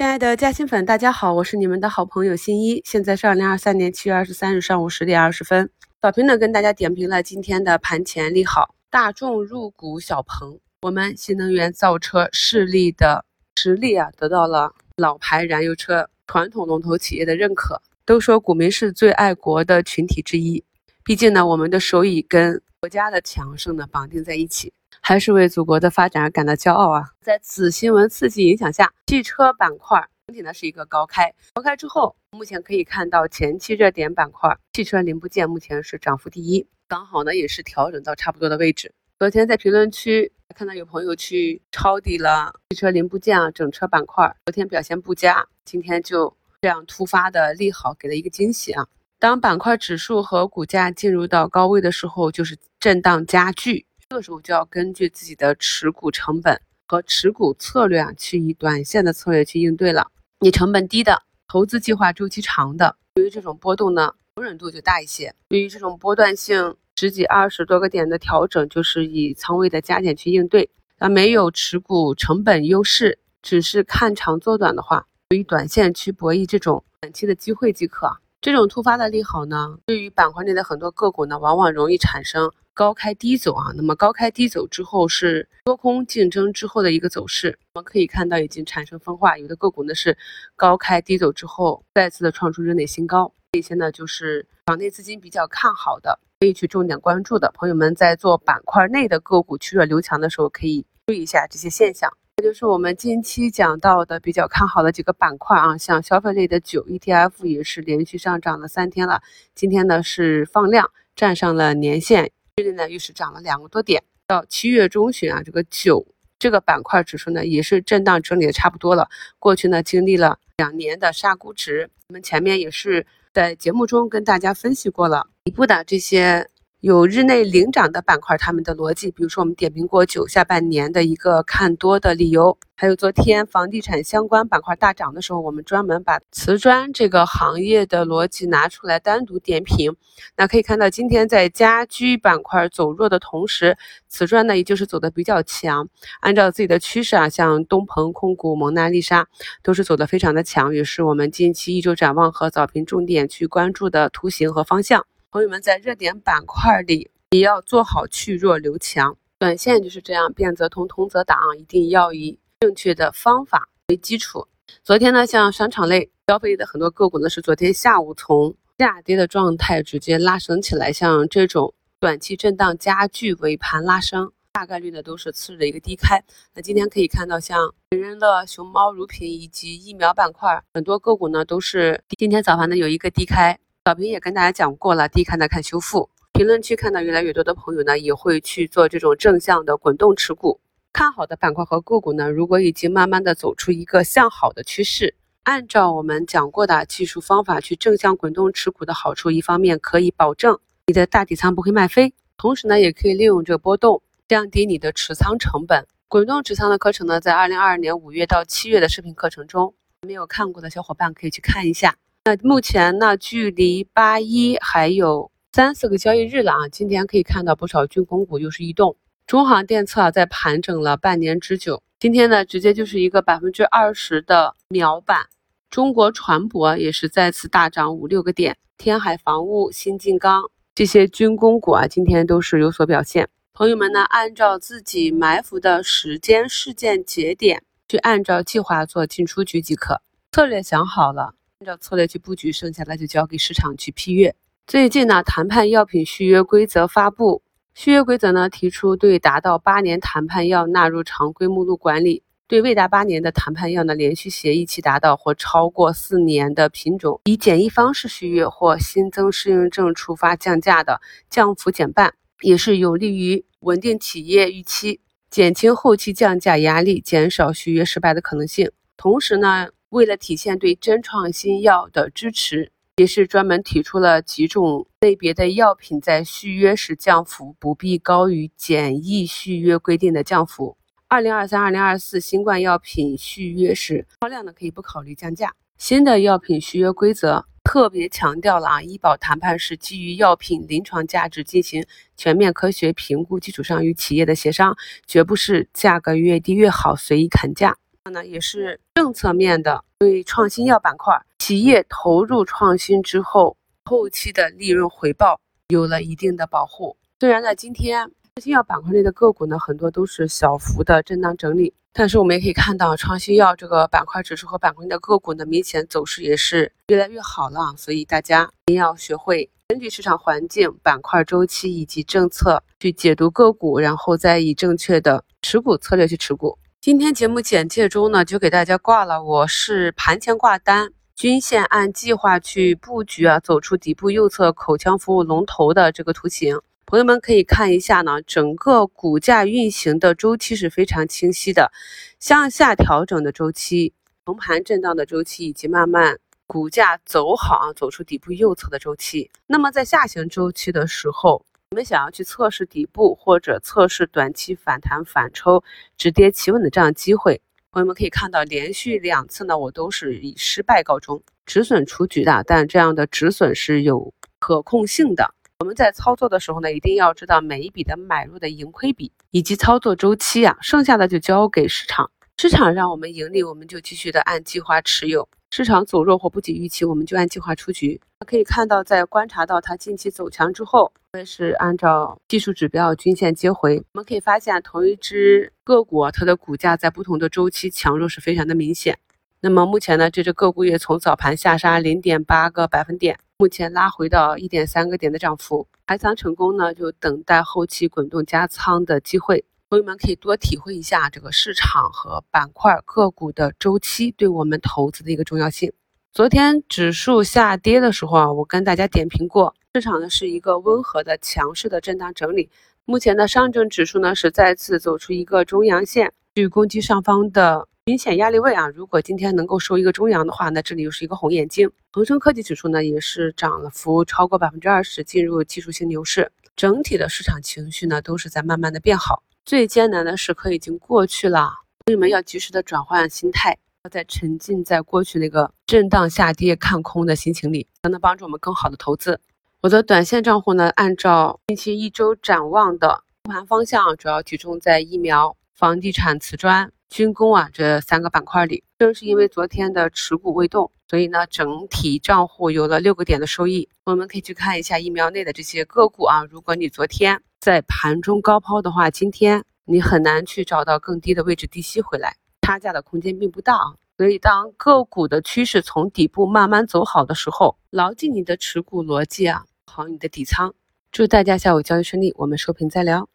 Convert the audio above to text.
亲爱的嘉兴粉，大家好，我是你们的好朋友新一。现在是二零二三年七月二十三日上午十点二十分。早评呢跟大家点评了今天的盘前利好，大众入股小鹏，我们新能源造车势力的实力啊得到了老牌燃油车传统龙头企业的认可。都说股民是最爱国的群体之一，毕竟呢我们的手已跟国家的强盛呢绑定在一起。还是为祖国的发展而感到骄傲啊！在此新闻刺激影响下，汽车板块整体呢是一个高开。高开之后，目前可以看到前期热点板块汽车零部件目前是涨幅第一，刚好呢也是调整到差不多的位置。昨天在评论区看到有朋友去抄底了汽车零部件啊整车板块，昨天表现不佳，今天就这样突发的利好给了一个惊喜啊！当板块指数和股价进入到高位的时候，就是震荡加剧。这个时候就要根据自己的持股成本和持股策略啊，去以短线的策略去应对了。你成本低的，投资计划周期长的，对于这种波动呢，容忍度就大一些。对于这种波段性十几、二十多个点的调整，就是以仓位的加减去应对。那没有持股成本优势，只是看长做短的话，以短线去博弈这种短期的机会即可。这种突发的利好呢，对于板块内的很多个股呢，往往容易产生。高开低走啊，那么高开低走之后是多空竞争之后的一个走势，我们可以看到已经产生分化，有的个股呢是高开低走之后再次的创出日内新高，这些呢就是场内资金比较看好的，可以去重点关注的朋友们在做板块内的个股趋弱留强的时候，可以注意一下这些现象。这就是我们近期讲到的比较看好的几个板块啊，像消费类的酒 ETF 也是连续上涨了三天了，今天呢是放量站上了年线。最近呢，又是涨了两个多点。到七月中旬啊，这个酒这个板块指数呢，也是震荡整理的差不多了。过去呢，经历了两年的杀估值，我们前面也是在节目中跟大家分析过了，底部的这些。有日内领涨的板块，他们的逻辑，比如说我们点评过九下半年的一个看多的理由，还有昨天房地产相关板块大涨的时候，我们专门把瓷砖这个行业的逻辑拿出来单独点评。那可以看到，今天在家居板块走弱的同时，瓷砖呢，也就是走的比较强。按照自己的趋势啊，像东鹏控股、蒙娜丽莎都是走的非常的强，也是我们近期一周展望和早评重点去关注的图形和方向。朋友们在热点板块里也要做好去弱留强，短线就是这样，变则通，通则挡，一定要以正确的方法为基础。昨天呢，像商场类、消费的很多个股呢，是昨天下午从下跌的状态直接拉升起来，像这种短期震荡加剧，尾盘拉升，大概率呢都是次日的一个低开。那今天可以看到，像人人乐、熊猫乳品以及疫苗板块，很多个股呢都是今天早盘呢有一个低开。小平也跟大家讲过了，低看的看修复。评论区看到越来越多的朋友呢，也会去做这种正向的滚动持股。看好的板块和个股呢，如果已经慢慢的走出一个向好的趋势，按照我们讲过的技术方法去正向滚动持股的好处，一方面可以保证你的大底仓不会卖飞，同时呢，也可以利用这个波动降低你的持仓成本。滚动持仓的课程呢，在二零二二年五月到七月的视频课程中，没有看过的小伙伴可以去看一下。那目前呢，距离八一还有三四个交易日了啊。今天可以看到不少军工股又是异动，中航电测啊在盘整了半年之久，今天呢直接就是一个百分之二十的秒板。中国船舶也是再次大涨五六个点，天海防务、新晋钢这些军工股啊，今天都是有所表现。朋友们呢，按照自己埋伏的时间事件节点去按照计划做进出局即可，策略想好了。按照策略去布局，剩下的就交给市场去批阅。最近呢，谈判药品续约规则发布，续约规则呢提出对达到八年谈判药纳入常规目录管理，对未达八年的谈判药呢，连续协议期达到或超过四年的品种，以简易方式续约或新增适应症触发降价的，降幅减半，也是有利于稳定企业预期，减轻后期降价压力，减少续约失败的可能性。同时呢。为了体现对真创新药的支持，也是专门提出了几种类别的药品在续约时降幅不必高于简易续约规定的降幅。二零二三、二零二四新冠药品续约时，销量呢可以不考虑降价。新的药品续约规则特别强调了啊，医保谈判是基于药品临床价值进行全面科学评估基础上与企业的协商，绝不是价格越低越好随意砍价。呢也是政策面的，对创新药板块，企业投入创新之后，后期的利润回报有了一定的保护。虽然呢，今天创新药板块内的个股呢，很多都是小幅的震荡整理，但是我们也可以看到，创新药这个板块指数和板块内的个股呢，明显走势也是越来越好了。所以大家一定要学会根据市场环境、板块周期以及政策去解读个股，然后再以正确的持股策略去持股。今天节目简介中呢，就给大家挂了，我是盘前挂单，均线按计划去布局啊，走出底部右侧口腔服务龙头的这个图形。朋友们可以看一下呢，整个股价运行的周期是非常清晰的，向下调整的周期、横盘震荡的周期，以及慢慢股价走好啊、走出底部右侧的周期。那么在下行周期的时候，我们想要去测试底部或者测试短期反弹反抽、止跌企稳的这样机会，朋友们可以看到，连续两次呢，我都是以失败告终，止损出局的。但这样的止损是有可控性的。我们在操作的时候呢，一定要知道每一笔的买入的盈亏比以及操作周期啊，剩下的就交给市场，市场让我们盈利，我们就继续的按计划持有；市场走弱或不及预期，我们就按计划出局。可以看到，在观察到它近期走强之后，我也是按照技术指标均线接回。我们可以发现，同一只个股，它的股价在不同的周期强弱是非常的明显。那么目前呢，这只个股也从早盘下杀零点八个百分点。目前拉回到一点三个点的涨幅，排仓成功呢，就等待后期滚动加仓的机会。朋友们可以多体会一下这个市场和板块个股的周期对我们投资的一个重要性。昨天指数下跌的时候啊，我跟大家点评过，市场呢是一个温和的强势的震荡整理。目前的上证指数呢是再次走出一个中阳线，去攻击上方的。均线压力位啊，如果今天能够收一个中阳的话，那这里又是一个红眼睛。恒生科技指数呢，也是涨了幅超过百分之二十，进入技术性牛市。整体的市场情绪呢，都是在慢慢的变好。最艰难的时刻已经过去了，朋友们要及时的转换心态，要在沉浸在过去那个震荡下跌看空的心情里，才能帮助我们更好的投资。我的短线账户呢，按照近期一周展望的复盘方向，主要集中在疫苗、房地产、瓷砖。军工啊，这三个板块里，正是因为昨天的持股未动，所以呢，整体账户有了六个点的收益。我们可以去看一下疫苗内的这些个股啊，如果你昨天在盘中高抛的话，今天你很难去找到更低的位置低吸回来，差价的空间并不大啊。所以，当个股的趋势从底部慢慢走好的时候，牢记你的持股逻辑啊，好你的底仓。祝大家下午交易顺利，我们收评再聊。